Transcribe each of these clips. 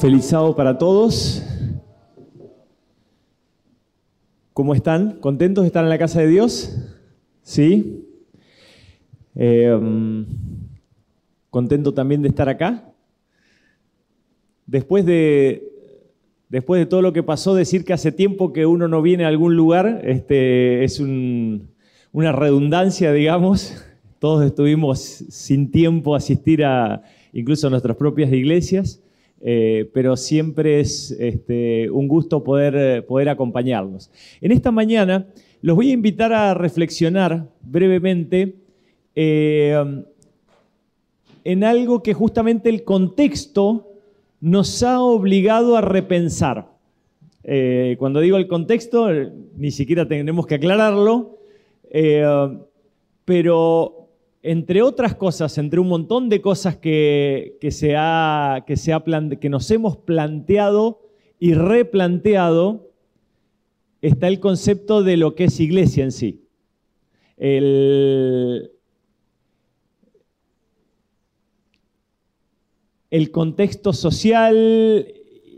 Feliz sábado para todos. ¿Cómo están? ¿Contentos de estar en la casa de Dios? ¿Sí? Eh, contento también de estar acá. Después de, después de todo lo que pasó, decir que hace tiempo que uno no viene a algún lugar este, es una redundancia, digamos. Todos estuvimos sin tiempo a asistir a incluso a nuestras propias iglesias. Eh, pero siempre es este, un gusto poder, poder acompañarlos. En esta mañana los voy a invitar a reflexionar brevemente eh, en algo que justamente el contexto nos ha obligado a repensar. Eh, cuando digo el contexto, ni siquiera tenemos que aclararlo, pero entre otras cosas, entre un montón de cosas que, se ha, que, se que nos hemos planteado y replanteado, está el concepto de lo que es iglesia en sí. El, el contexto social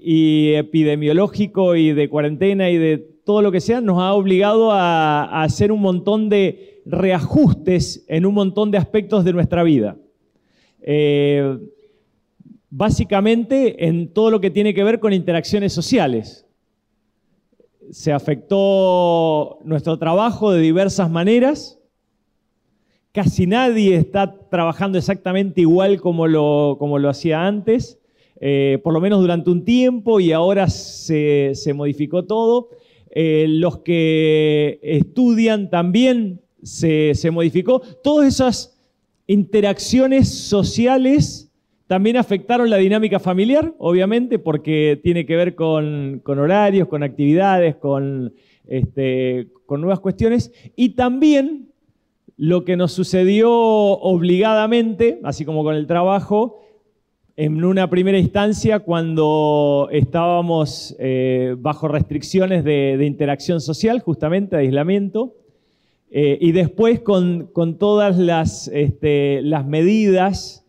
y epidemiológico y de cuarentena y de todo lo que sea nos ha obligado a hacer un montón de reajustes en un montón de aspectos de nuestra vida. Eh, básicamente en todo lo que tiene que ver con interacciones sociales. Se afectó nuestro trabajo de diversas maneras. Casi nadie está trabajando exactamente igual como lo, hacía antes, eh, por lo menos durante un tiempo y ahora se, modificó todo. Eh, los que estudian también se, modificó. Todas esas interacciones sociales también afectaron la dinámica familiar, obviamente, porque tiene que ver con, horarios, con actividades, con, este, con nuevas cuestiones. Y también lo que nos sucedió obligadamente, así como con el trabajo, en una primera instancia cuando estábamos eh, bajo restricciones de, de, interacción social, justamente de aislamiento, eh, y después con, todas las, este, las, medidas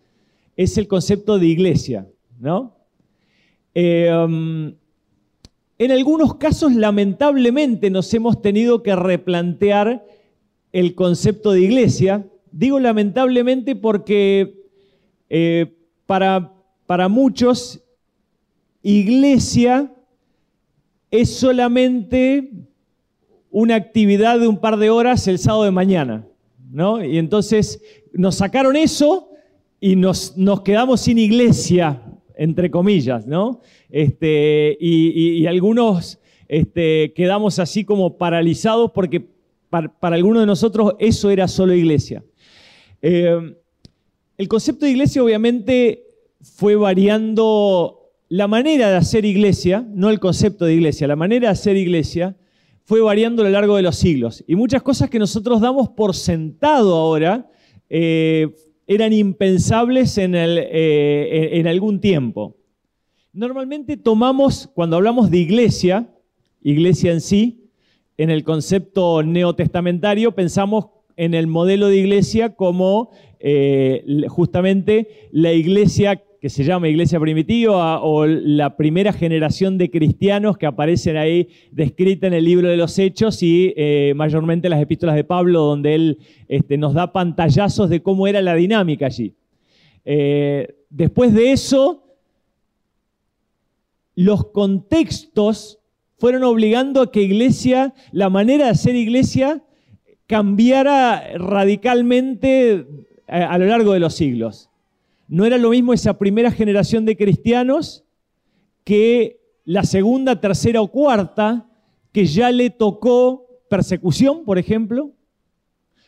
es el concepto de iglesia, ¿no? Eh, um, en algunos casos, lamentablemente, nos hemos tenido que replantear el concepto de iglesia. Digo lamentablemente porque eh, para, para muchos, iglesia es solamente una actividad de un par de horas el sábado de mañana, ¿no? Y entonces nos sacaron eso y nos, nos quedamos sin iglesia, entre comillas, ¿no? Este, y, algunos este, quedamos así como paralizados porque para, algunos de nosotros eso era solo iglesia. Eh, el concepto de iglesia obviamente fue variando la manera de hacer iglesia, no el concepto de iglesia, la manera de hacer iglesia fue variando a lo largo de los siglos. Y muchas cosas que nosotros damos por sentado ahora eh, eran impensables en, eh, en algún tiempo. Normalmente tomamos, cuando hablamos de iglesia, iglesia en sí, en el concepto neotestamentario, pensamos en el modelo de iglesia como eh, justamente la iglesia que se llama Iglesia Primitiva o la primera generación de cristianos que aparecen ahí descrita en el libro de los Hechos y eh, mayormente las epístolas de Pablo, donde él este, nos da pantallazos de cómo era la dinámica allí. Eh, después de eso, los contextos fueron obligando a que iglesia, la manera de hacer iglesia, cambiara radicalmente a, a lo largo de los siglos. No era lo mismo esa primera generación de cristianos que la segunda, tercera o cuarta, que ya le tocó persecución, por ejemplo.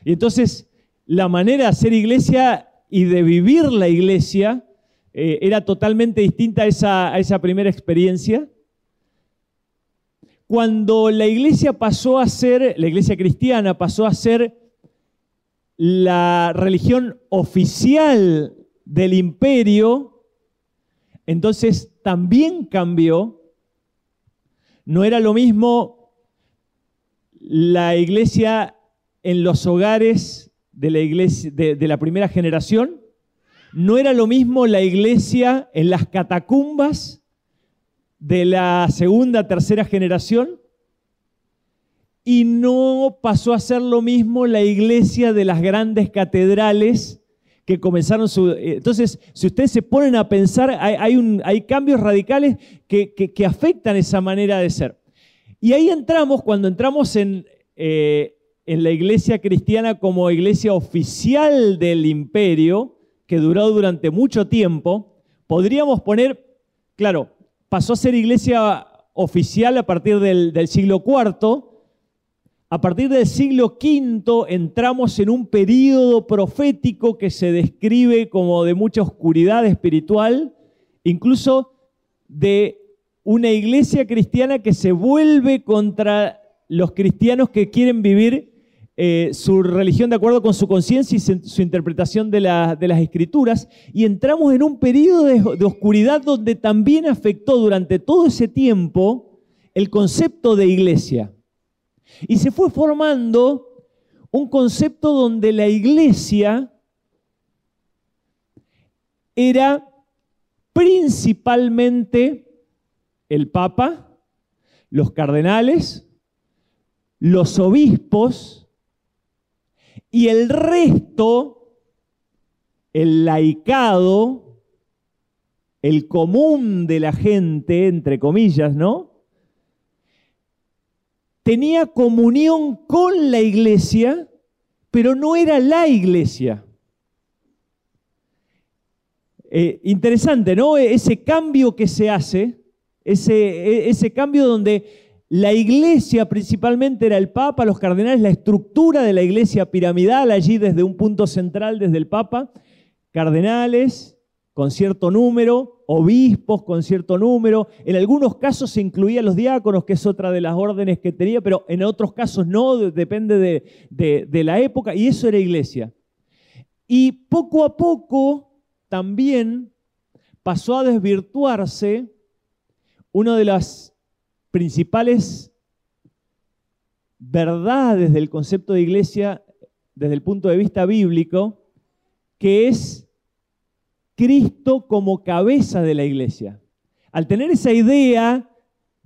Y entonces la manera de hacer iglesia y de vivir la iglesia eh, era totalmente distinta a esa, a esa primera experiencia. Cuando la iglesia pasó a ser, la iglesia cristiana pasó a ser la religión oficial del imperio, entonces también cambió. No era lo mismo la iglesia en los hogares de la, primera generación, no era lo mismo la iglesia en las catacumbas de la segunda, tercera generación. Y no pasó a ser lo mismo la iglesia de las grandes catedrales que comenzaron su... Eh, entonces, si ustedes se ponen a pensar, hay, hay cambios radicales que, que, afectan esa manera de ser. Y ahí entramos, cuando entramos en, eh, en la iglesia cristiana como iglesia oficial del imperio, que duró durante mucho tiempo, podríamos poner, claro, pasó a ser iglesia oficial a partir del, del siglo IV, a partir del siglo V entramos en un periodo profético que se describe como de mucha oscuridad espiritual, incluso de una iglesia cristiana que se vuelve contra los cristianos que quieren vivir eh, su religión de acuerdo con su conciencia y su interpretación de, las escrituras, y entramos en un periodo de oscuridad donde también afectó durante todo ese tiempo el concepto de iglesia. Y se fue formando un concepto donde la iglesia era principalmente el Papa, los cardenales, los obispos y el resto, el laicado, el común de la gente, entre comillas, ¿no? Tenía comunión con la iglesia, pero no era la iglesia. Eh, interesante, ¿no? Ese cambio que se hace, e, ese cambio donde la iglesia principalmente era el Papa, los cardenales, la estructura de la iglesia piramidal allí desde un punto central, desde el Papa, cardenales, con cierto número, obispos con cierto número. En algunos casos se incluían los diáconos, que es otra de las órdenes que tenía, pero en otros casos no, depende de, de la época, y eso era iglesia. Y poco a poco también pasó a desvirtuarse una de las principales verdades del concepto de iglesia desde el punto de vista bíblico, que es Cristo como cabeza de la iglesia. Al tener esa idea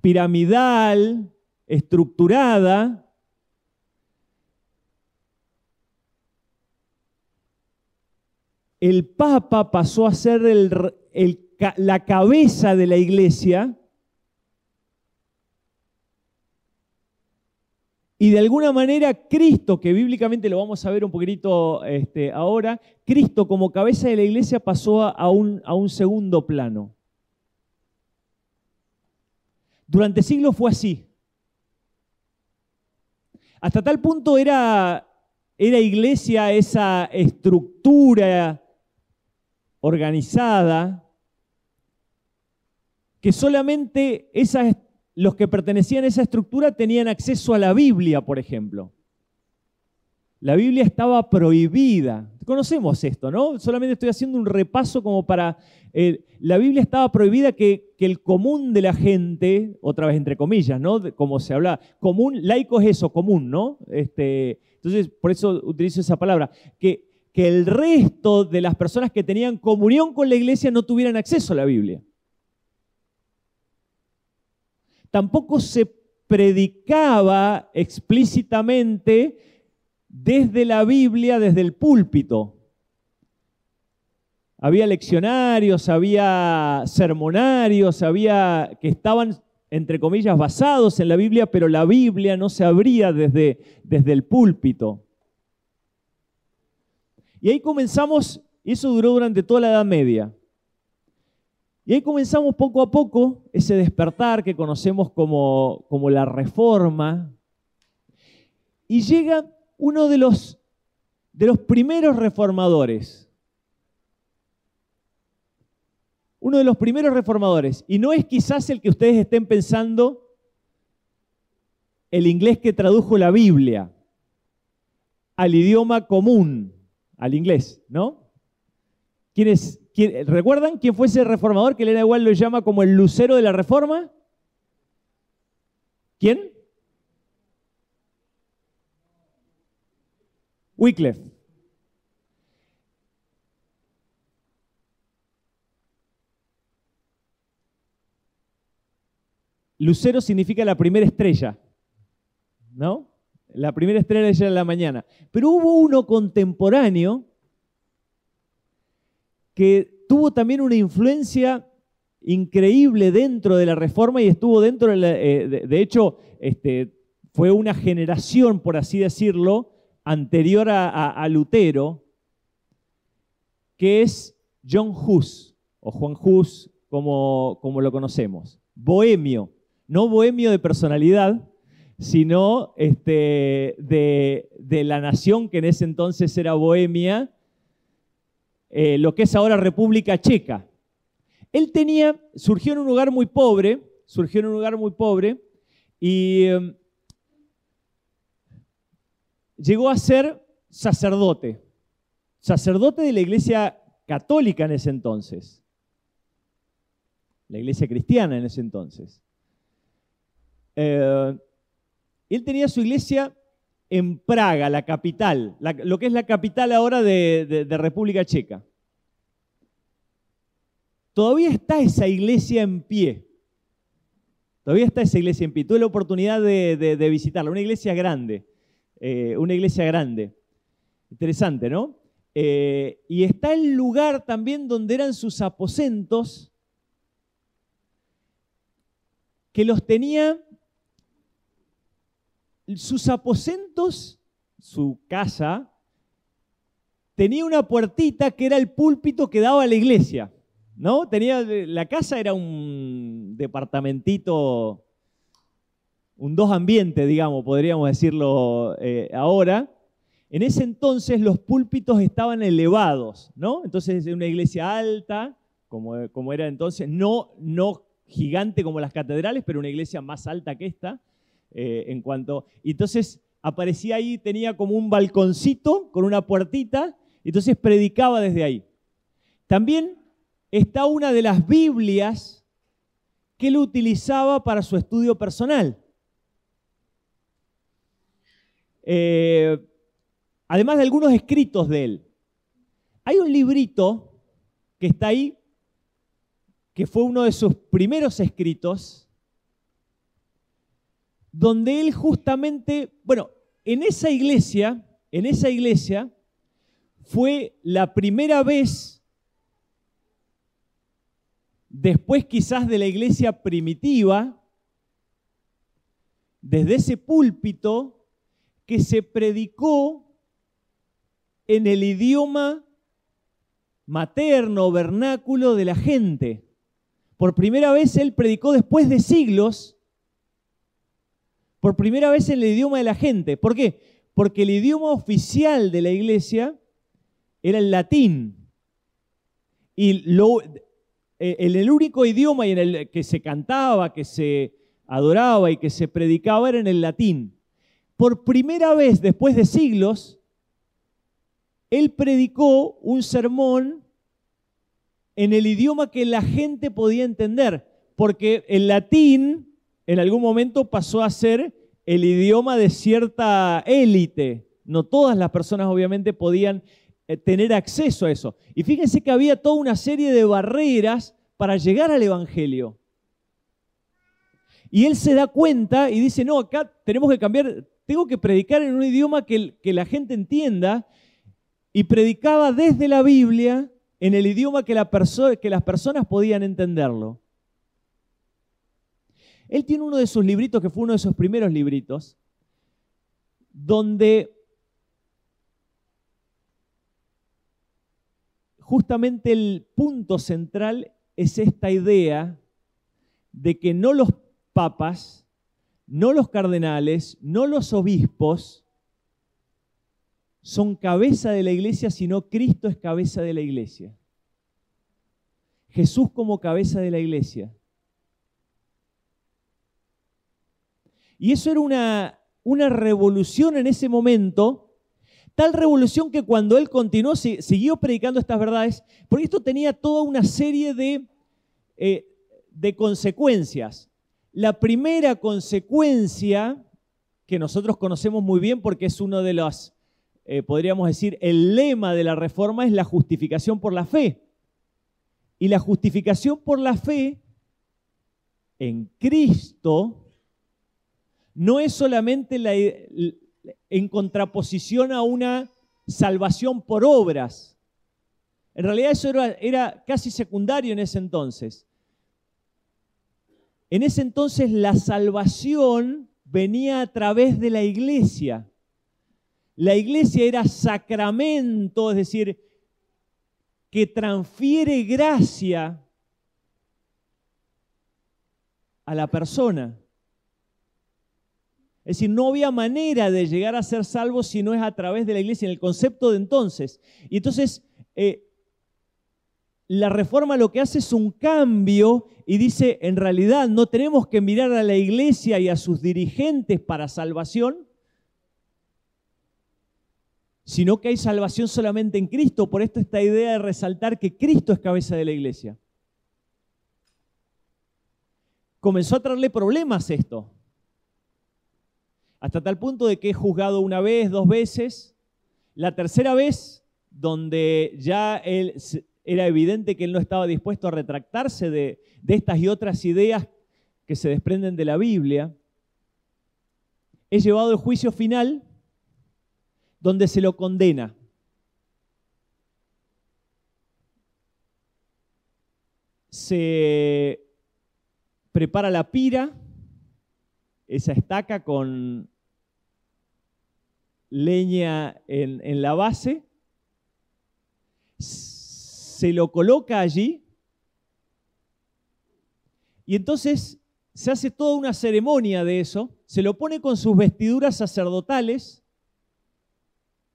piramidal, estructurada, el Papa pasó a ser la cabeza de la iglesia Y de alguna manera Cristo, que bíblicamente lo vamos a ver un poquitito este, ahora, Cristo como cabeza de la iglesia pasó a un, segundo plano. Durante siglos fue así. Hasta tal punto era, era iglesia esa estructura organizada que solamente esa los que pertenecían a esa estructura tenían acceso a la Biblia, por ejemplo. La Biblia estaba prohibida. Conocemos esto, ¿no? Solamente estoy haciendo un repaso como para... Eh, la Biblia estaba prohibida que, el común de la gente, otra vez entre comillas, ¿no? Como se habla, común, laico es eso, común, ¿no? Este, entonces, por eso utilizo esa palabra, que, que el resto de las personas que tenían comunión con la iglesia no tuvieran acceso a la Biblia. Tampoco se predicaba explícitamente desde la Biblia, desde el púlpito. Había leccionarios, había sermonarios, había que estaban entre comillas basados en la Biblia, pero la Biblia no se abría desde, desde el púlpito. Y ahí comenzamos, y eso duró durante toda la Edad Media. Y ahí comenzamos poco a poco ese despertar que conocemos como, como la reforma. Y llega uno de los, de los primeros reformadores. Uno de los primeros reformadores. Y no es quizás el que ustedes estén pensando el inglés que tradujo la Biblia al idioma común, al inglés, ¿no? ¿Quién es, ¿Recuerdan quién fue ese reformador que Elena igual lo llama como el lucero de la reforma? ¿Quién? Wycliffe. lucero significa la primera estrella, ¿no? La primera estrella de la mañana. Pero hubo uno contemporáneo que tuvo también una influencia increíble dentro de la reforma y estuvo dentro de, la, eh, de, hecho, este, fue una generación, por así decirlo, anterior a, Lutero, que es John Hus, o Juan Hus, como, como lo conocemos. Bohemio, no bohemio de personalidad, sino este, de, la nación que en ese entonces era Bohemia, eh, lo que es ahora República Checa. Él tenía, surgió en un lugar muy pobre, surgió en un lugar muy pobre y em, llegó a ser sacerdote, sacerdote de la iglesia católica en ese entonces, la iglesia cristiana en ese entonces. Eh, él tenía su iglesia en Praga, la capital, lo que es la capital ahora de República Checa. Todavía está esa iglesia en pie. Todavía está esa iglesia en pie. Tuve la oportunidad de, visitarla. Una iglesia grande. Eh, una iglesia grande. Interesante, ¿no? Eh, y está el lugar también donde eran sus aposentos, que los tenía, sus aposentos, su casa, tenía una puertita que era el púlpito que daba a la iglesia. ¿no? Tenía, la casa era un departamentito, un dos ambientes, digamos, podríamos decirlo eh, ahora. En ese entonces los púlpitos estaban elevados, ¿no? Entonces una iglesia alta, como, como era entonces, no, no gigante como las catedrales, pero una iglesia más alta que esta, eh, en cuanto... Entonces aparecía ahí, tenía como un balconcito con una puertita, entonces predicaba desde ahí. También está una de las Biblias que él utilizaba para su estudio personal. Eh, además de algunos escritos de él. Hay un librito que está ahí, que fue uno de sus primeros escritos, donde él justamente, bueno, en esa iglesia, en esa iglesia, fue la primera vez después quizás de la iglesia primitiva, desde ese púlpito que se predicó en el idioma materno, vernáculo de la gente. Por primera vez él predicó después de siglos, por primera vez en el idioma de la gente. ¿Por qué? Porque el idioma oficial de la iglesia era el latín. Y eh, el único idioma en el que se cantaba, que se adoraba y que se predicaba era en el latín. Por primera vez después de siglos, él predicó un sermón en el idioma que la gente podía entender, porque el latín en algún momento pasó a ser el idioma de cierta élite. No todas las personas obviamente podían eh, tener acceso a eso. Y fíjense que había toda una serie de barreras para llegar al Evangelio. Y él se da cuenta y dice, no, acá tenemos que cambiar, tengo que predicar en un idioma que, la gente entienda. Y predicaba desde la Biblia en el idioma que las personas podían entenderlo. Él tiene uno de sus libritos, que fue uno de sus primeros libritos, donde justamente el punto central es esta idea de que no los papas, no los cardenales, no los obispos son cabeza de la iglesia, sino Cristo es cabeza de la iglesia. Jesús como cabeza de la iglesia. Y eso era una, una revolución en ese momento Tal revolución que cuando él continuó, siguió predicando estas verdades, porque esto tenía toda una serie de, eh, de consecuencias. La primera consecuencia, que nosotros conocemos muy bien porque es uno de los, eh, podríamos decir, el lema de la reforma es la justificación por la fe. Y la justificación por la fe en Cristo no es solamente la, en contraposición a una salvación por obras. En realidad eso era casi secundario en ese entonces. En ese entonces la salvación venía a través de la iglesia. La iglesia era sacramento, es decir, que transfiere gracia a la persona. Es decir, no había manera de llegar a ser salvo si no es a través de la iglesia, en el concepto de entonces. Y entonces, eh, la reforma lo que hace es un cambio y dice, en realidad no tenemos que mirar a la iglesia y a sus dirigentes para salvación, sino que hay salvación solamente en Cristo. Por esto esta idea de resaltar que Cristo es cabeza de la iglesia. Comenzó a traerle problemas esto hasta tal punto de que he juzgado una vez, dos veces. La tercera vez, donde ya era evidente que él no estaba dispuesto a retractarse de, de estas y otras ideas que se desprenden de la Biblia, he llevado el juicio final donde se lo condena. Se prepara la pira, esa estaca con leña en, la base, se lo coloca allí y entonces se hace toda una ceremonia de eso, se lo pone con sus vestiduras sacerdotales,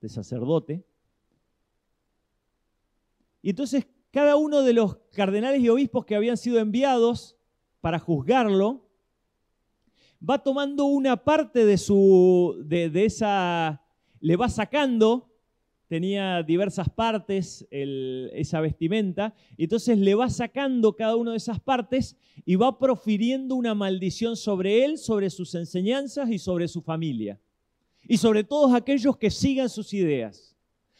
de sacerdote, y entonces cada uno de los cardenales y obispos que habían sido enviados para juzgarlo, va tomando una parte de su, de, esa, le va sacando, tenía diversas partes esa vestimenta, y entonces le va sacando cada una de esas partes y va profiriendo una maldición sobre él, sobre sus enseñanzas y sobre su familia. Y sobre todos aquellos que sigan sus ideas.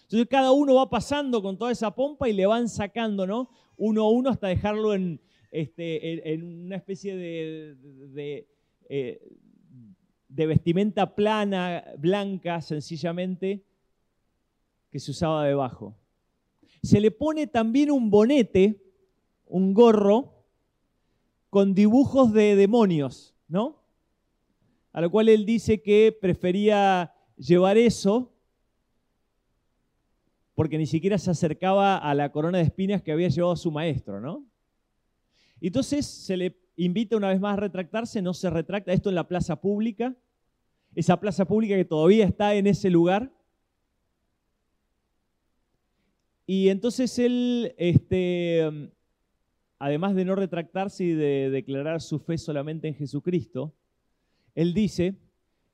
Entonces cada uno va pasando con toda esa pompa y le van sacando, ¿no? Uno a uno hasta dejarlo en, este, en, una especie de eh, de vestimenta plana, blanca, sencillamente, que se usaba debajo. Se le pone también un bonete, un gorro, con dibujos de demonios, ¿no? A lo cual él dice que prefería llevar eso porque ni siquiera se acercaba a la corona de espinas que había llevado su maestro, ¿no? Entonces se le invita una vez más a retractarse, no se retracta, esto en la plaza pública, esa plaza pública que todavía está en ese lugar. Y entonces él, este, además de no retractarse y de declarar su fe solamente en Jesucristo, él dice,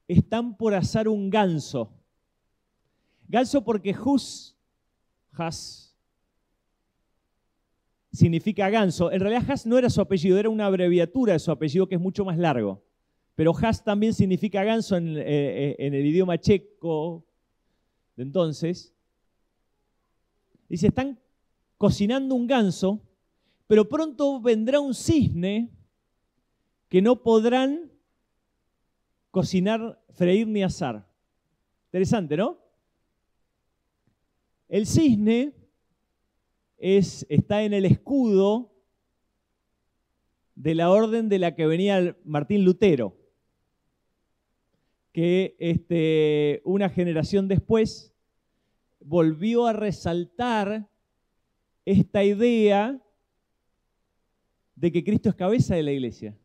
están por asar un ganso. Ganso porque Hus, Has, significa ganso. En realidad Has no era su apellido, era una abreviatura de su apellido que es mucho más largo. Pero Has también significa ganso en, eh, eh, el idioma checo de entonces. Dice, están cocinando un ganso, pero pronto vendrá un cisne que no podrán cocinar, freír ni asar. Interesante, ¿no? El cisne está en el escudo de la orden de la que venía Martín Lutero, que este, una generación después volvió a resaltar esta idea de que Cristo es cabeza de la iglesia.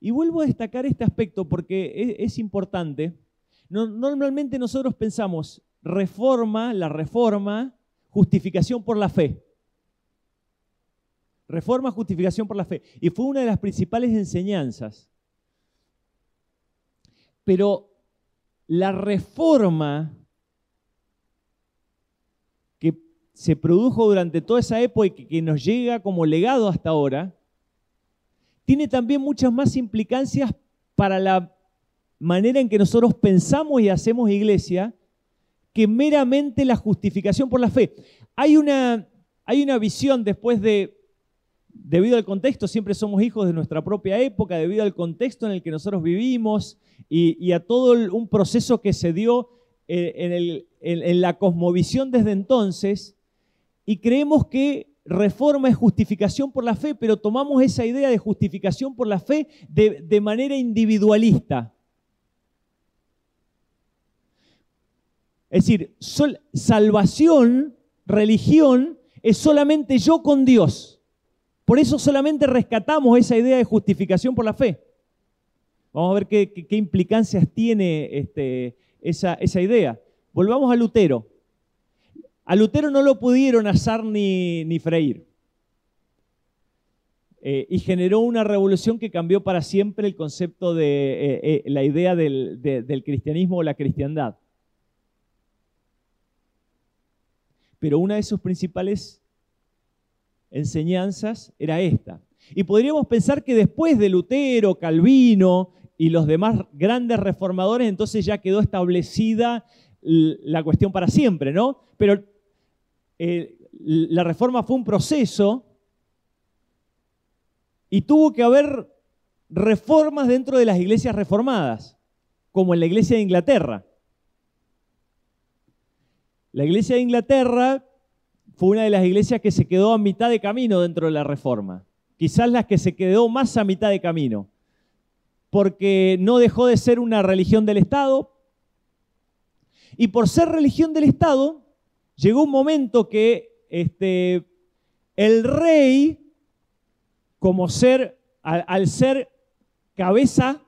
Y vuelvo a destacar este aspecto porque es importante normalmente nosotros pensamos reforma, la reforma, justificación por la fe. Reforma, justificación por la fe. Y fue una de las principales enseñanzas. Pero la reforma que se produjo durante toda esa época y que nos llega como legado hasta ahora, tiene también muchas más implicancias para la manera en que nosotros pensamos y hacemos iglesia que meramente la justificación por la fe. Hay una, hay una visión después de, debido al contexto, siempre somos hijos de nuestra propia época, debido al contexto en el que nosotros vivimos y, a todo un proceso que se dio eh, en, la cosmovisión desde entonces, y creemos que reforma es justificación por la fe, pero tomamos esa idea de justificación por la fe de manera individualista. Es decir, salvación, religión, es solamente yo con Dios. Por eso solamente rescatamos esa idea de justificación por la fe. Vamos a ver qué, implicancias tiene este, esa, idea. Volvamos a Lutero. A Lutero no lo pudieron asar ni, freír. Eh, y generó una revolución que cambió para siempre el concepto de eh, eh, la idea del cristianismo o la cristiandad. Pero una de sus principales enseñanzas era esta. Y podríamos pensar que después de Lutero, Calvino y los demás grandes reformadores, entonces ya quedó establecida la cuestión para siempre, ¿no? Pero eh, la reforma fue un proceso y tuvo que haber reformas dentro de las iglesias reformadas, como en la iglesia de Inglaterra. La iglesia de Inglaterra fue una de las iglesias que se quedó a mitad de camino dentro de la reforma. Quizás las que se quedó más a mitad de camino. Porque no dejó de ser una religión del Estado. Y por ser religión del Estado, llegó un momento que este, el rey, como ser, al ser cabeza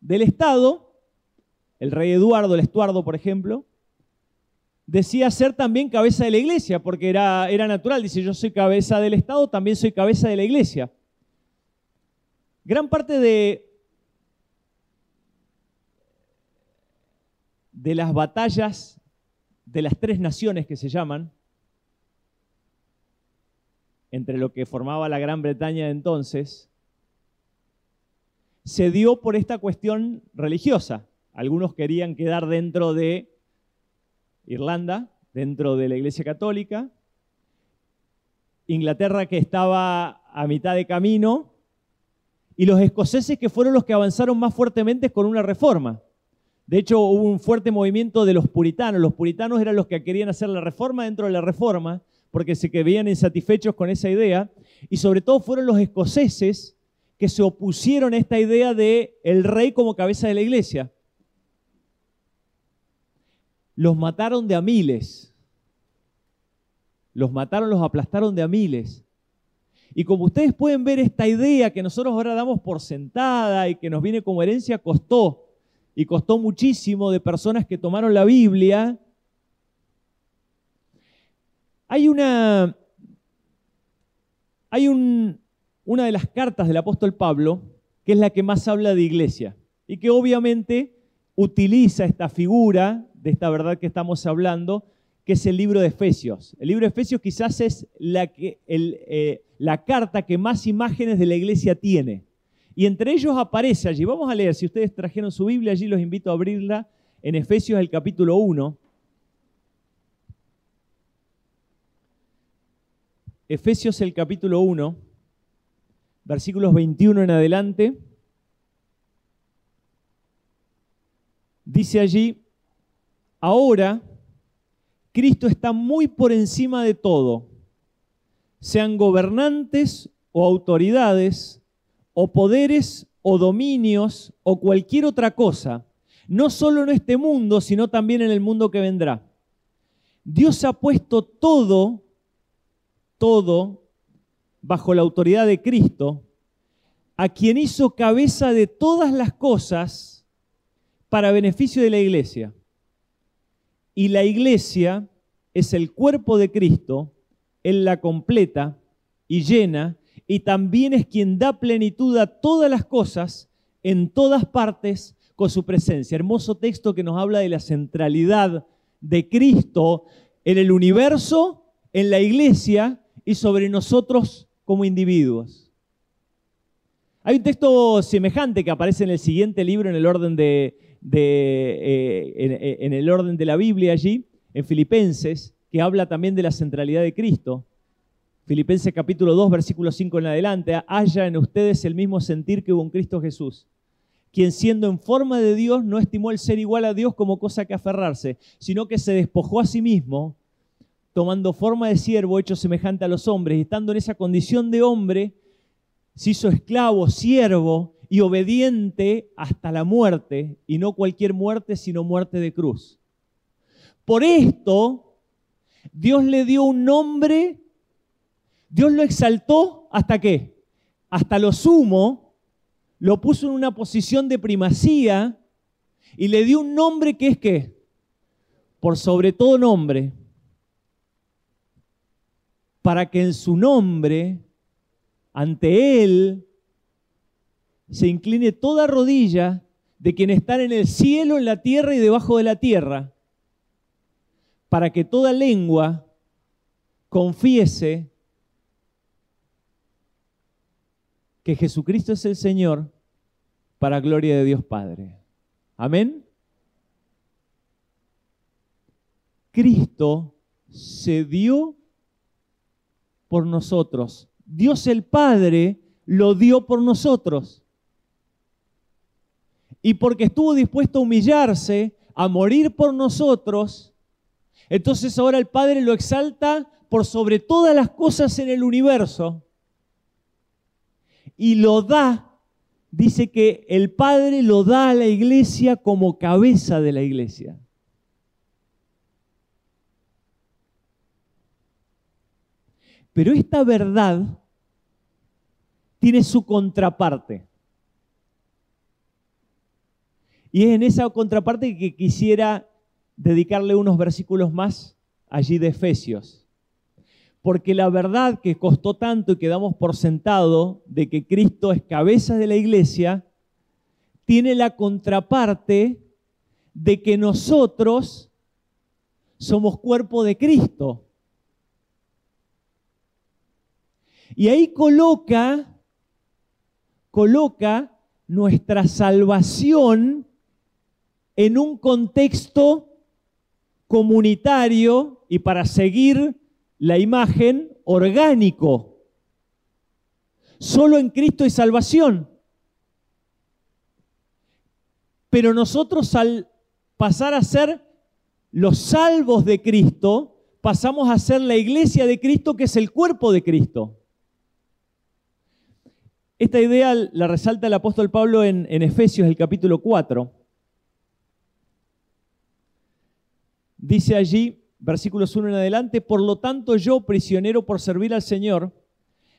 del Estado, el rey Eduardo, el Estuardo, por ejemplo, decía ser también cabeza de la iglesia, porque era, era natural. Dice, yo soy cabeza del Estado, también soy cabeza de la iglesia. Gran parte de, de las batallas de las tres naciones que se llaman, entre lo que formaba la Gran Bretaña de entonces, se dio por esta cuestión religiosa. Algunos querían quedar dentro de Irlanda, dentro de la Iglesia Católica, Inglaterra que estaba a mitad de camino, y los escoceses que fueron los que avanzaron más fuertemente con una reforma. De hecho, hubo un fuerte movimiento de los puritanos. Los puritanos eran los que querían hacer la reforma dentro de la reforma, porque se veían insatisfechos con esa idea. Y sobre todo fueron los escoceses que se opusieron a esta idea de el rey como cabeza de la iglesia los mataron de a miles. Los mataron, los aplastaron de a miles. Y como ustedes pueden ver, esta idea que nosotros ahora damos por sentada y que nos viene como herencia costó, y costó muchísimo de personas que tomaron la Biblia. Hay una, hay una de las cartas del apóstol Pablo que es la que más habla de iglesia y que obviamente utiliza esta figura de esta verdad que estamos hablando, que es el libro de Efesios. El libro de Efesios quizás es eh, la carta que más imágenes de la iglesia tiene. Y entre ellos aparece allí, vamos a leer, si ustedes trajeron su Biblia allí, los invito a abrirla en Efesios el capítulo 1. Efesios el capítulo 1, versículos 21 en adelante. Dice allí, Ahora, Cristo está muy por encima de todo, sean gobernantes o autoridades, o poderes o dominios, o cualquier otra cosa, no solo en este mundo, sino también en el mundo que vendrá. Dios ha puesto todo, todo, bajo la autoridad de Cristo, a quien hizo cabeza de todas las cosas para beneficio de la iglesia. Y la iglesia es el cuerpo de Cristo, Él la completa y llena, y también es quien da plenitud a todas las cosas en todas partes con su presencia. Hermoso texto que nos habla de la centralidad de Cristo en el universo, en la iglesia y sobre nosotros como individuos. Hay un texto semejante que aparece en el siguiente libro en el orden de, eh, eh, en, el orden de la Biblia allí, en Filipenses, que habla también de la centralidad de Cristo. Filipenses capítulo 2, versículo 5 en adelante, haya en ustedes el mismo sentir que hubo en Cristo Jesús, quien siendo en forma de Dios no estimó el ser igual a Dios como cosa que aferrarse, sino que se despojó a sí mismo, tomando forma de siervo hecho semejante a los hombres, y estando en esa condición de hombre, se hizo esclavo, siervo y obediente hasta la muerte, y no cualquier muerte, sino muerte de cruz. Por esto, Dios le dio un nombre Dios lo exaltó hasta qué? Hasta lo sumo, lo puso en una posición de primacía y le dio un nombre que es qué? Por sobre todo nombre, para que en su nombre, ante Él, se incline toda rodilla de quien está en el cielo, en la tierra y debajo de la tierra, para que toda lengua confiese que Jesucristo es el Señor para gloria de Dios Padre. Amén. Cristo se dio por nosotros. Dios el Padre lo dio por nosotros. Y porque estuvo dispuesto a humillarse, a morir por nosotros, entonces ahora el Padre lo exalta por sobre todas las cosas en el universo y lo da, dice que el Padre lo da a la iglesia como cabeza de la iglesia. Pero esta verdad tiene su contraparte. Y es en esa contraparte que quisiera dedicarle unos versículos más allí de Efesios porque la verdad que costó tanto y que damos por sentado de que Cristo es cabeza de la iglesia, tiene la contraparte de que nosotros somos cuerpo de Cristo. Y ahí coloca, coloca nuestra salvación en un contexto comunitario y para seguir la imagen orgánico. Solo en Cristo hay salvación. Pero nosotros al pasar a ser los salvos de Cristo, pasamos a ser la iglesia de Cristo que es el cuerpo de Cristo. Esta idea la resalta el apóstol Pablo en, en Efesios, el capítulo 4. Dice allí, versículos 1 en adelante, por lo tanto yo, prisionero por servir al Señor,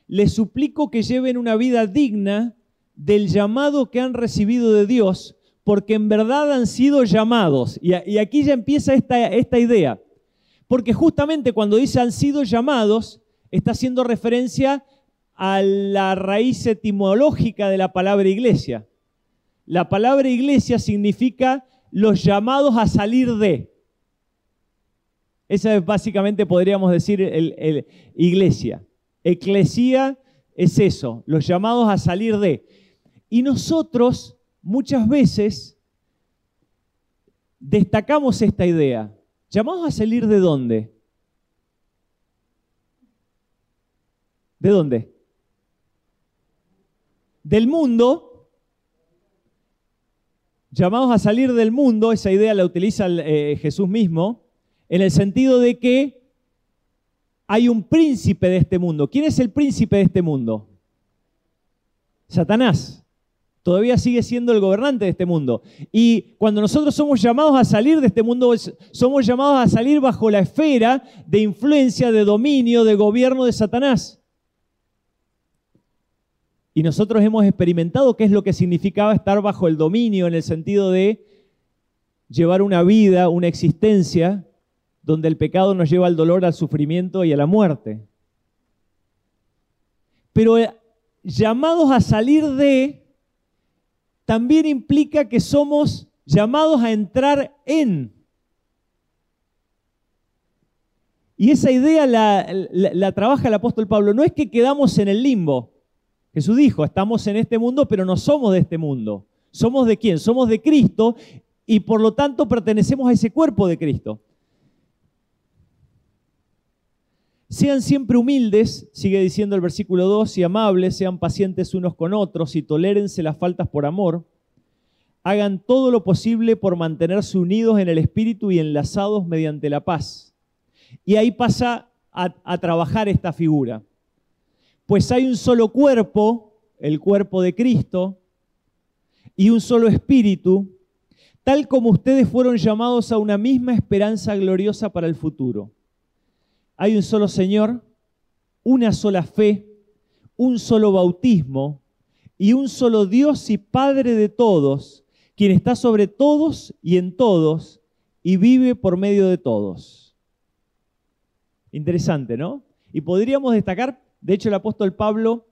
les suplico que lleven una vida digna del llamado que han recibido de Dios, porque en verdad han sido llamados. Y, aquí ya empieza esta, esta idea, porque justamente cuando dice han sido llamados, está haciendo referencia a la raíz etimológica de la palabra iglesia. La palabra iglesia significa los llamados a salir de. Esa es básicamente, podríamos decir, el, iglesia. Eclesía es eso, los llamados a salir de. Y nosotros muchas veces destacamos esta idea. ¿Llamados a salir de dónde? ¿De dónde? Del mundo. Llamados a salir del mundo, esa idea la utiliza eh, Jesús mismo en el sentido de que hay un príncipe de este mundo. ¿Quién es el príncipe de este mundo? Satanás. Todavía sigue siendo el gobernante de este mundo. Y cuando nosotros somos llamados a salir de este mundo, somos llamados a salir bajo la esfera de influencia, de dominio, de gobierno de Satanás. Y nosotros hemos experimentado qué es lo que significaba estar bajo el dominio en el sentido de llevar una vida, una existencia donde el pecado nos lleva al dolor, al sufrimiento y a la muerte. Pero eh, llamados a salir de también implica que somos llamados a entrar en. Y esa idea la, la, trabaja el apóstol Pablo. No es que quedamos en el limbo. Jesús dijo, estamos en este mundo, pero no somos de este mundo. ¿Somos de quién? Somos de Cristo y por lo tanto pertenecemos a ese cuerpo de Cristo. Sean siempre humildes, sigue diciendo el versículo 2, y amables, sean pacientes unos con otros y tolérense las faltas por amor. Hagan todo lo posible por mantenerse unidos en el espíritu y enlazados mediante la paz. Y ahí pasa a, a trabajar esta figura. Pues hay un solo cuerpo, el cuerpo de Cristo, y un solo espíritu, tal como ustedes fueron llamados a una misma esperanza gloriosa para el futuro hay un solo Señor, una sola fe, un solo bautismo y un solo Dios y Padre de todos, quien está sobre todos y en todos y vive por medio de todos. Interesante, ¿no? Y podríamos destacar, de hecho el apóstol Pablo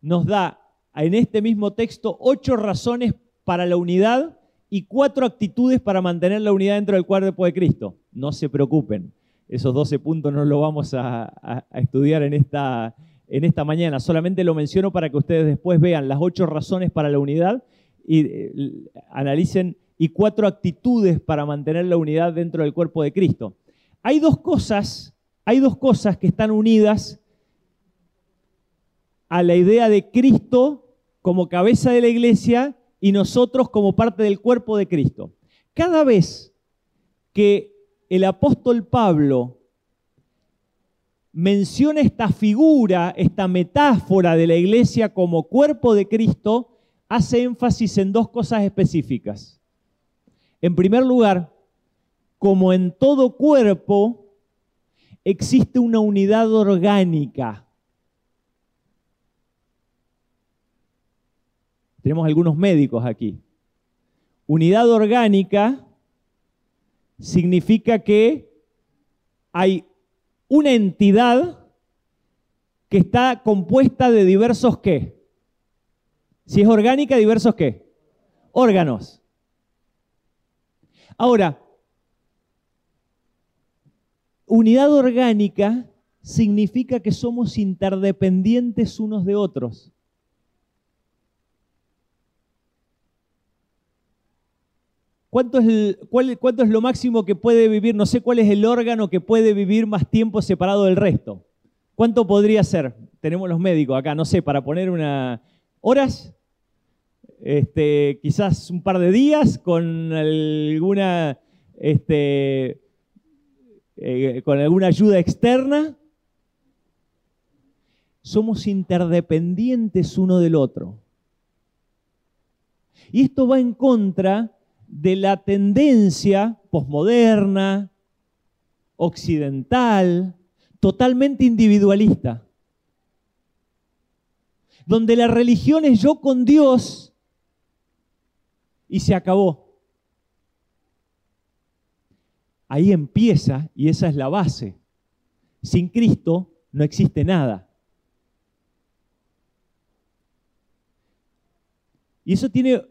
nos da en este mismo texto ocho razones para la unidad y cuatro actitudes para mantener la unidad dentro del cuerpo de Cristo. No se preocupen, esos 12 puntos no lo vamos a, estudiar en esta, en esta mañana. Solamente lo menciono para que ustedes después vean las ocho razones para la unidad y eh, analicen y cuatro actitudes para mantener la unidad dentro del cuerpo de Cristo. Hay dos cosas, hay dos cosas que están unidas a la idea de Cristo como cabeza de la iglesia y nosotros como parte del cuerpo de Cristo. Cada vez que el apóstol Pablo menciona esta figura, esta metáfora de la iglesia como cuerpo de Cristo, hace énfasis en dos cosas específicas. En primer lugar, como en todo cuerpo, existe una unidad orgánica. Tenemos algunos médicos aquí. Unidad orgánica significa que hay una entidad que está compuesta de diversos qué. Si es orgánica, diversos qué. Órganos. Ahora, unidad orgánica significa que somos interdependientes unos de otros. ¿Cuánto es, ¿Cuánto es lo máximo que puede vivir? No sé cuál es el órgano que puede vivir más tiempo separado del resto. ¿Cuánto podría ser? Tenemos los médicos acá, no sé, para poner una... ¿Horas? Este, quizás un par de días con alguna, este, eh, con alguna ayuda externa. Somos interdependientes uno del otro. Y esto va en contra de la tendencia posmoderna, occidental, totalmente individualista, donde la religión es yo con Dios y se acabó. Ahí empieza y esa es la base. Sin Cristo no existe nada. Y eso tiene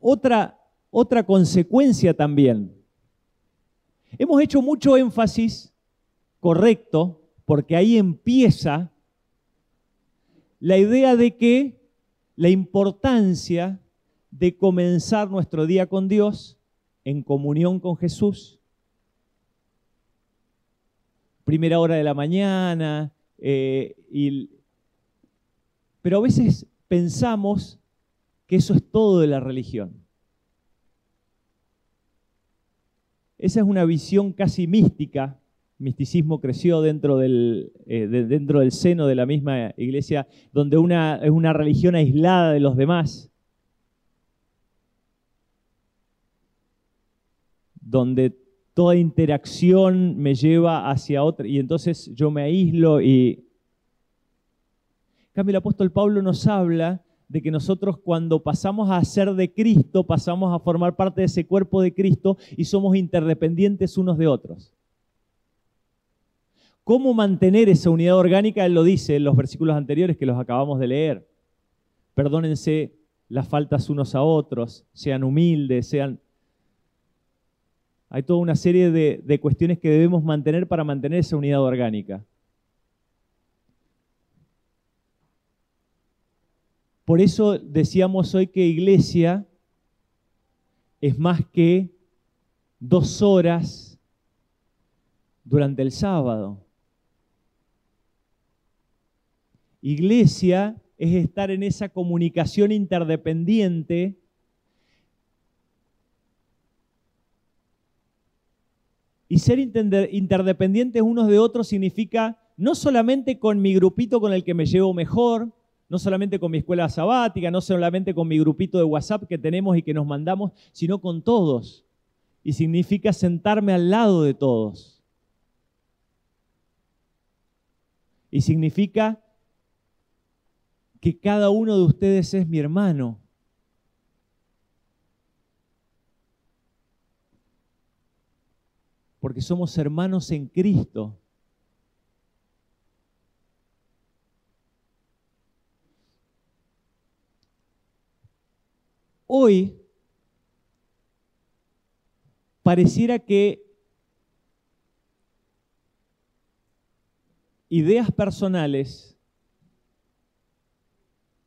otra otra consecuencia también. Hemos hecho mucho énfasis, correcto, porque ahí empieza la idea de que la importancia de comenzar nuestro día con Dios en comunión con Jesús. Primera hora de la mañana, eh, pero a veces pensamos que eso es todo de la religión. Esa es una visión casi mística. Misticismo creció dentro del, eh, dentro del seno de la misma iglesia, donde una, es una religión aislada de los demás, donde toda interacción me lleva hacia otra, y entonces yo me aíslo y... En cambio, el apóstol Pablo nos habla de que nosotros cuando pasamos a ser de Cristo, pasamos a formar parte de ese cuerpo de Cristo y somos interdependientes unos de otros. ¿Cómo mantener esa unidad orgánica? Él lo dice en los versículos anteriores que los acabamos de leer. Perdónense las faltas unos a otros, sean humildes, sean... Hay toda una serie de, de cuestiones que debemos mantener para mantener esa unidad orgánica. Por eso decíamos hoy que iglesia es más que dos horas durante el sábado. iglesia es estar en esa comunicación interdependiente Y ser interdependientes unos de otros significa no solamente con mi grupito con el que me llevo mejor, no solamente con mi escuela sabática, no solamente con mi grupito de WhatsApp que tenemos y que nos mandamos, sino con todos. Y significa sentarme al lado de todos. Y significa que cada uno de ustedes es mi hermano. porque somos hermanos en Cristo. Hoy pareciera que ideas personales,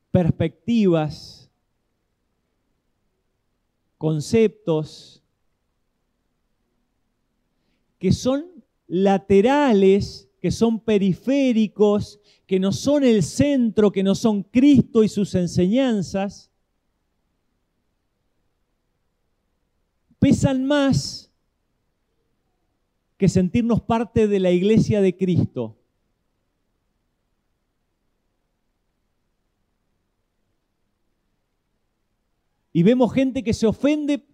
perspectivas, conceptos, que son laterales, que son periféricos, que no son el centro, que no son Cristo y sus enseñanzas, pesan más que sentirnos parte de la iglesia de Cristo. Y vemos gente que se ofende,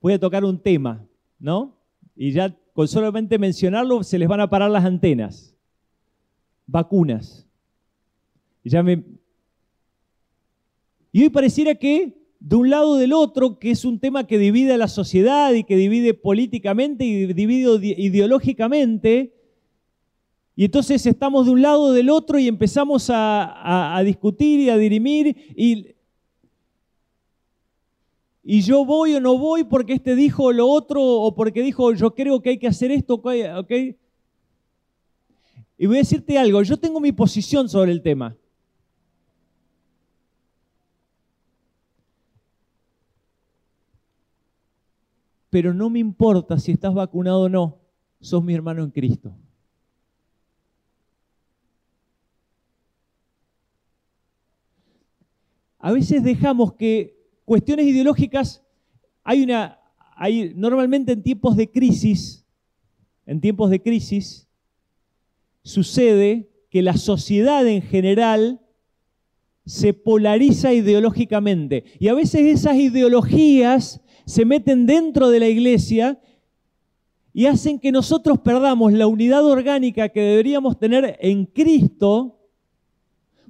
voy a tocar un tema, ¿no? Y ya con solamente mencionarlo se les van a parar las antenas. Vacunas. Y, y hoy pareciera que de un lado del otro, que es un tema que divide a la sociedad y que divide políticamente y divide ideológicamente, y entonces estamos de un lado del otro y empezamos a, a discutir y a dirimir y y yo voy o no voy porque este dijo lo otro o porque dijo yo creo que hay que hacer esto, ¿ok? Y voy a decirte algo, yo tengo mi posición sobre el tema. Pero no me importa si estás vacunado o no, sos mi hermano en Cristo. A veces dejamos que cuestiones ideológicas, hay una, hay, normalmente en tiempos de crisis, en tiempos de crisis, sucede que la sociedad en general se polariza ideológicamente. Y a veces esas ideologías se meten dentro de la iglesia y hacen que nosotros perdamos la unidad orgánica que deberíamos tener en Cristo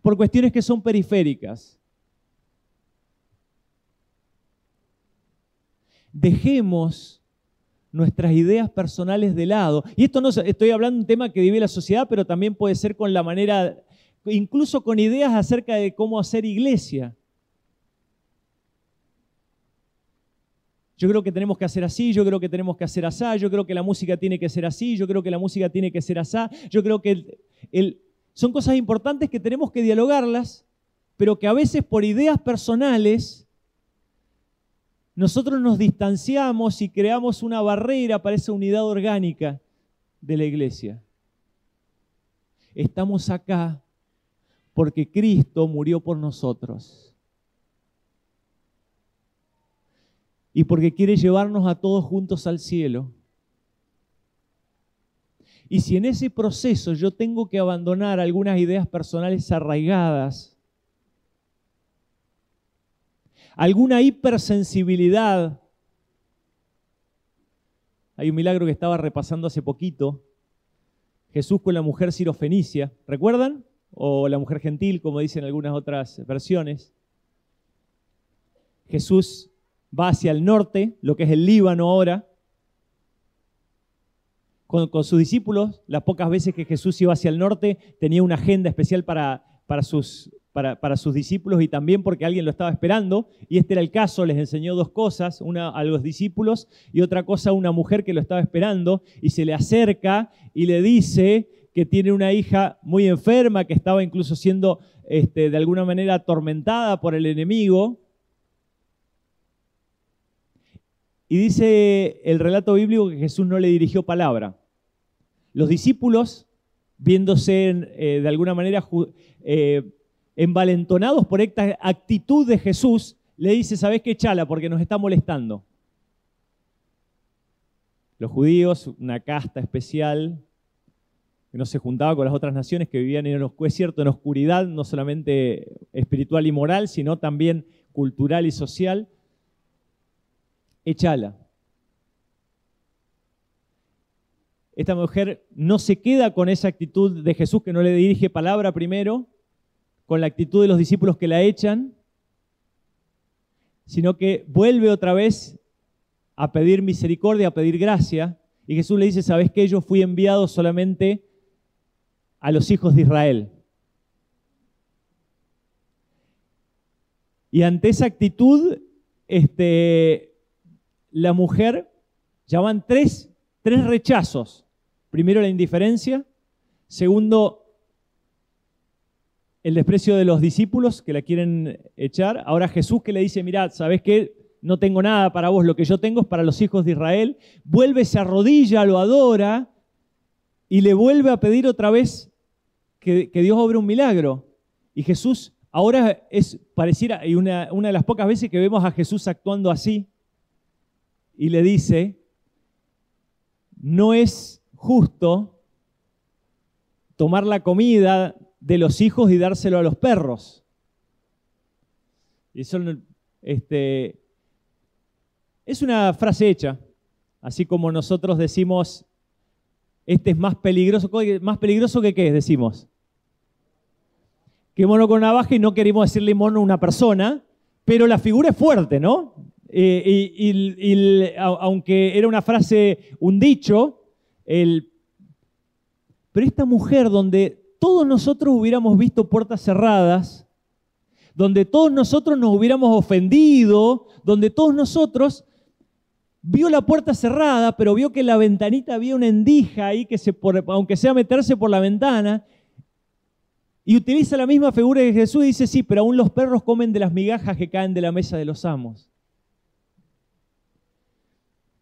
por cuestiones que son periféricas. dejemos nuestras ideas personales de lado. Y esto no estoy hablando de un tema que vive la sociedad, pero también puede ser con la manera, incluso con ideas acerca de cómo hacer iglesia. Yo creo que tenemos que hacer así, yo creo que tenemos que hacer así, yo creo que la música tiene que ser así, yo creo que la música tiene que ser así, yo creo que son cosas importantes que tenemos que dialogarlas, pero que a veces por ideas personales nosotros nos distanciamos y creamos una barrera para esa unidad orgánica de la iglesia. Estamos acá porque Cristo murió por nosotros. Y porque quiere llevarnos a todos juntos al cielo. Y si en ese proceso yo tengo que abandonar algunas ideas personales arraigadas, alguna hipersensibilidad. Hay un milagro que estaba repasando hace poquito. Jesús con la mujer sirofenicia, ¿recuerdan? O la mujer gentil, como dicen algunas otras versiones. Jesús va hacia el norte, lo que es el Líbano ahora, con, sus discípulos. Las pocas veces que Jesús iba hacia el norte, tenía una agenda especial para, para sus para, sus discípulos y también porque alguien lo estaba esperando. Y este era el caso, les enseñó dos cosas, una a los discípulos y otra cosa a una mujer que lo estaba esperando y se le acerca y le dice que tiene una hija muy enferma, que estaba incluso siendo este, de alguna manera atormentada por el enemigo. Y dice el relato bíblico que Jesús no le dirigió palabra. Los discípulos viéndose eh, de alguna manera eh, envalentonados por esta actitud de Jesús, le dice, ¿sabes qué, Chala? Porque nos está molestando. Los judíos, una casta especial, que no se juntaba con las otras naciones que vivían en, es cierto, en oscuridad, no solamente espiritual y moral, sino también cultural y social. Echala. Esta mujer no se queda con esa actitud de Jesús que no le dirige palabra primero, con la actitud de los discípulos que la echan, sino que vuelve otra vez a pedir misericordia, a pedir gracia. Y Jesús le dice, ¿sabes qué? Yo fui enviado solamente a los hijos de Israel. Y ante esa actitud, este, la mujer llaman tres, tres rechazos. Primero la indiferencia, segundo el desprecio de los discípulos que la quieren echar. Ahora Jesús que le dice, mirad, ¿sabes qué? No tengo nada para vos, lo que yo tengo es para los hijos de Israel. Vuelve, se arrodilla, lo adora y le vuelve a pedir otra vez que, Dios obre un milagro. Y Jesús ahora es pareciera, y una, una de las pocas veces que vemos a Jesús actuando así, y le dice, no es justo tomar la comida de los hijos y dárselo a los perros. Eso este, es una frase hecha, así como nosotros decimos, este es más peligroso, más peligroso que qué decimos. Que mono con navaja y no queremos decirle mono a una persona, pero la figura es fuerte, ¿no? Eh, y, aunque era una frase, un dicho, el, pero esta mujer donde todos nosotros hubiéramos visto puertas cerradas, donde todos nosotros nos hubiéramos ofendido, donde todos nosotros vio la puerta cerrada, pero vio que en la ventanita había una endija ahí que se, aunque sea meterse por la ventana, y utiliza la misma figura de Jesús y dice, sí, pero aún los perros comen de las migajas que caen de la mesa de los amos.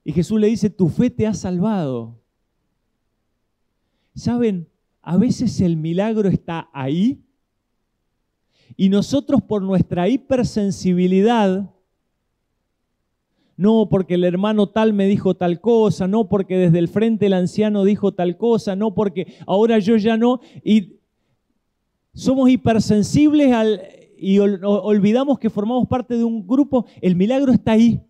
Y Jesús le dice, tu fe te ha salvado. ¿Saben? A veces el milagro está ahí y nosotros por nuestra hipersensibilidad, no porque el hermano tal me dijo tal cosa, no porque desde el frente el anciano dijo tal cosa, no porque ahora yo ya no, y somos hipersensibles al, y olvidamos que formamos parte de un grupo, el milagro está ahí.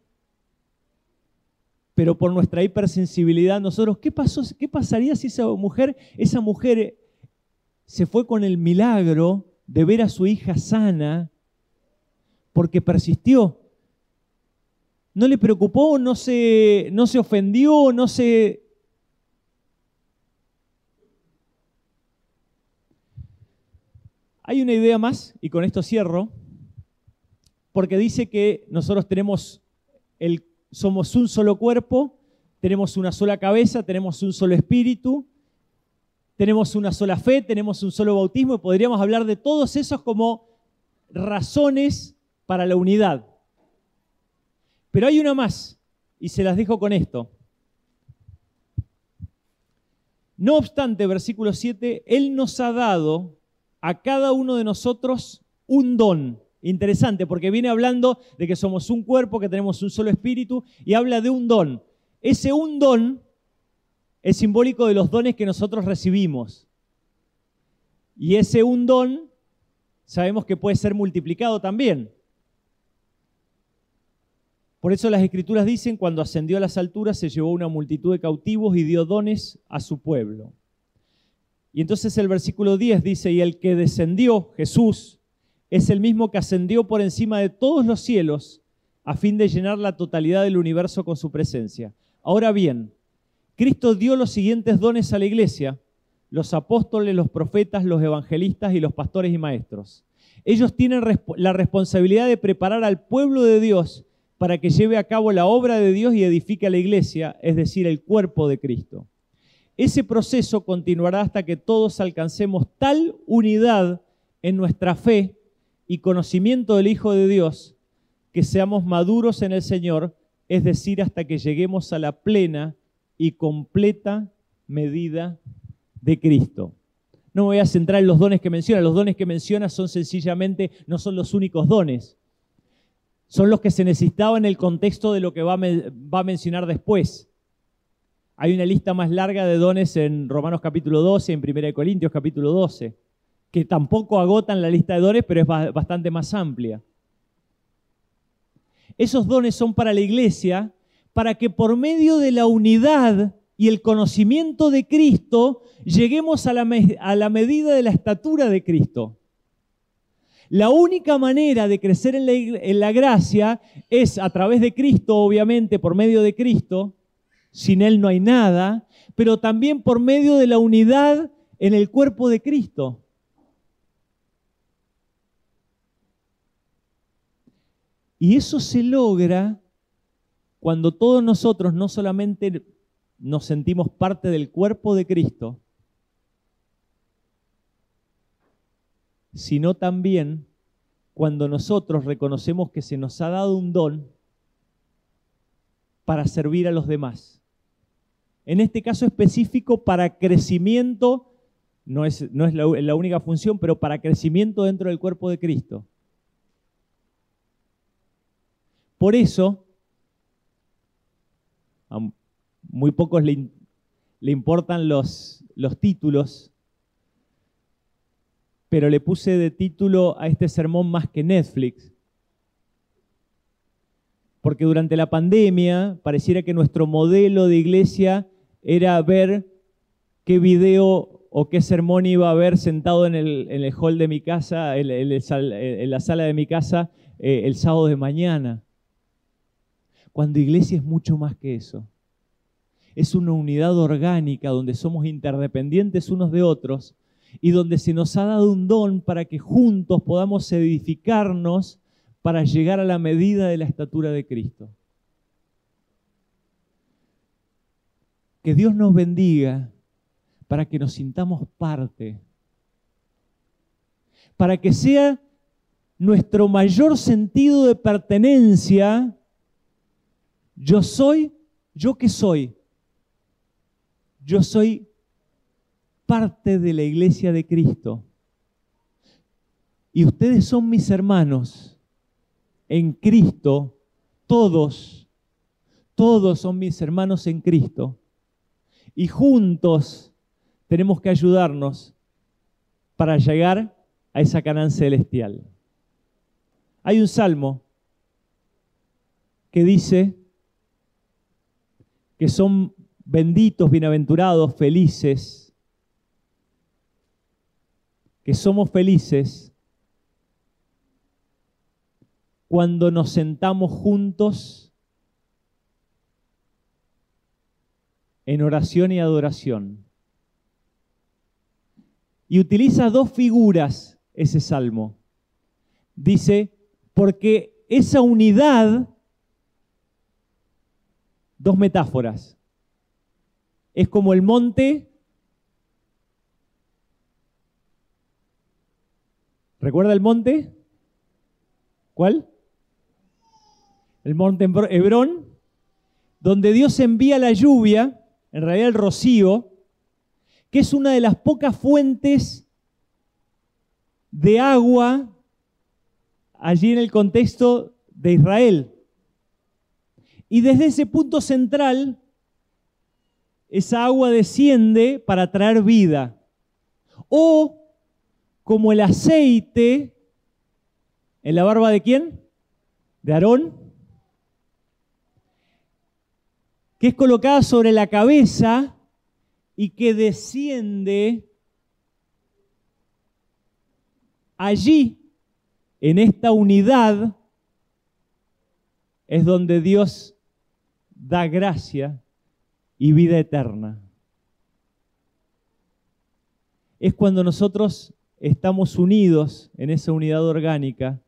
Pero por nuestra hipersensibilidad nosotros, ¿qué, pasó, ¿qué pasaría si esa mujer, esa mujer se fue con el milagro de ver a su hija sana porque persistió? No le preocupó, no se, no se ofendió, no se... Hay una idea más, y con esto cierro, porque dice que nosotros tenemos el somos un solo cuerpo, tenemos una sola cabeza, tenemos un solo espíritu, tenemos una sola fe, tenemos un solo bautismo y podríamos hablar de todos esos como razones para la unidad. Pero hay una más, y se las dejo con esto. No obstante, versículo 7, Él nos ha dado a cada uno de nosotros un don. Interesante, porque viene hablando de que somos un cuerpo, que tenemos un solo espíritu, y habla de un don. Ese un don es simbólico de los dones que nosotros recibimos. Y ese un don sabemos que puede ser multiplicado también. Por eso las escrituras dicen, cuando ascendió a las alturas se llevó una multitud de cautivos y dio dones a su pueblo. Y entonces el versículo 10 dice, y el que descendió, Jesús, es el mismo que ascendió por encima de todos los cielos a fin de llenar la totalidad del universo con su presencia. Ahora bien, Cristo dio los siguientes dones a la iglesia, los apóstoles, los profetas, los evangelistas y los pastores y maestros. Ellos tienen la responsabilidad de preparar al pueblo de Dios para que lleve a cabo la obra de Dios y edifique a la iglesia, es decir, el cuerpo de Cristo. Ese proceso continuará hasta que todos alcancemos tal unidad en nuestra fe y conocimiento del Hijo de Dios, que seamos maduros en el Señor, es decir, hasta que lleguemos a la plena y completa medida de Cristo. No me voy a centrar en los dones que menciona. Los dones que menciona son sencillamente, no son los únicos dones. Son los que se necesitaban en el contexto de lo que va a, mencionar después. Hay una lista más larga de dones en Romanos capítulo 12, en 1 Corintios capítulo 12, que tampoco agotan la lista de dones, pero es bastante más amplia. Esos dones son para la iglesia, para que por medio de la unidad y el conocimiento de Cristo lleguemos a la medida de la estatura de Cristo. La única manera de crecer en la, gracia es a través de Cristo, obviamente, por medio de Cristo. Sin Él no hay nada, pero también por medio de la unidad en el cuerpo de Cristo. Y eso se logra cuando todos nosotros no solamente nos sentimos parte del cuerpo de Cristo, sino también cuando nosotros reconocemos que se nos ha dado un don para servir a los demás. En este caso específico para crecimiento, no es, no es la, única función, pero para crecimiento dentro del cuerpo de Cristo. Por eso, a muy pocos le, importan los, los títulos, pero le puse de título a este sermón más que Netflix. Porque durante la pandemia pareciera que nuestro modelo de iglesia era ver qué video o qué sermón iba a ver sentado en el, hall de mi casa, en, la sala de mi casa, eh, el sábado de mañana. Cuando iglesia es mucho más que eso. Es una unidad orgánica donde somos interdependientes unos de otros y donde se nos ha dado un don para que juntos podamos edificarnos para llegar a la medida de la estatura de Cristo. Que Dios nos bendiga para que nos sintamos parte, para que sea nuestro mayor sentido de pertenencia yo soy, yo que soy. Yo soy parte de la iglesia de Cristo. Y ustedes son mis hermanos en Cristo, todos, todos son mis hermanos en Cristo. Y juntos tenemos que ayudarnos para llegar a esa Canaán celestial. Hay un salmo que dice, que son benditos, bienaventurados, felices, que somos felices cuando nos sentamos juntos en oración y adoración. Y utiliza dos figuras ese salmo. Dice, porque esa unidad dos metáforas. Es como el monte. ¿Recuerda el monte? ¿Cuál? El monte Hebrón, donde Dios envía la lluvia, en realidad el rocío, que es una de las pocas fuentes de agua allí en el contexto de Israel. Y desde ese punto central, esa agua desciende para traer vida. O como el aceite en la barba de quién? De Aarón, que es colocada sobre la cabeza y que desciende allí, en esta unidad, es donde Dios da gracia y vida eterna. Es cuando nosotros estamos unidos en esa unidad orgánica,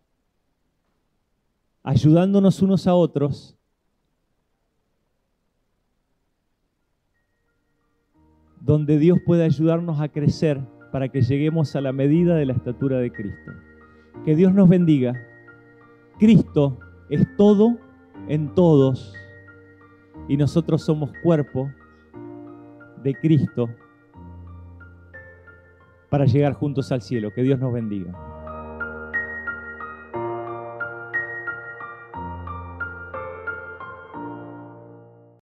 ayudándonos unos a otros, donde Dios puede ayudarnos a crecer para que lleguemos a la medida de la estatura de Cristo. Que Dios nos bendiga. Cristo es todo en todos y nosotros somos cuerpo de Cristo para llegar juntos al cielo. Que Dios nos bendiga.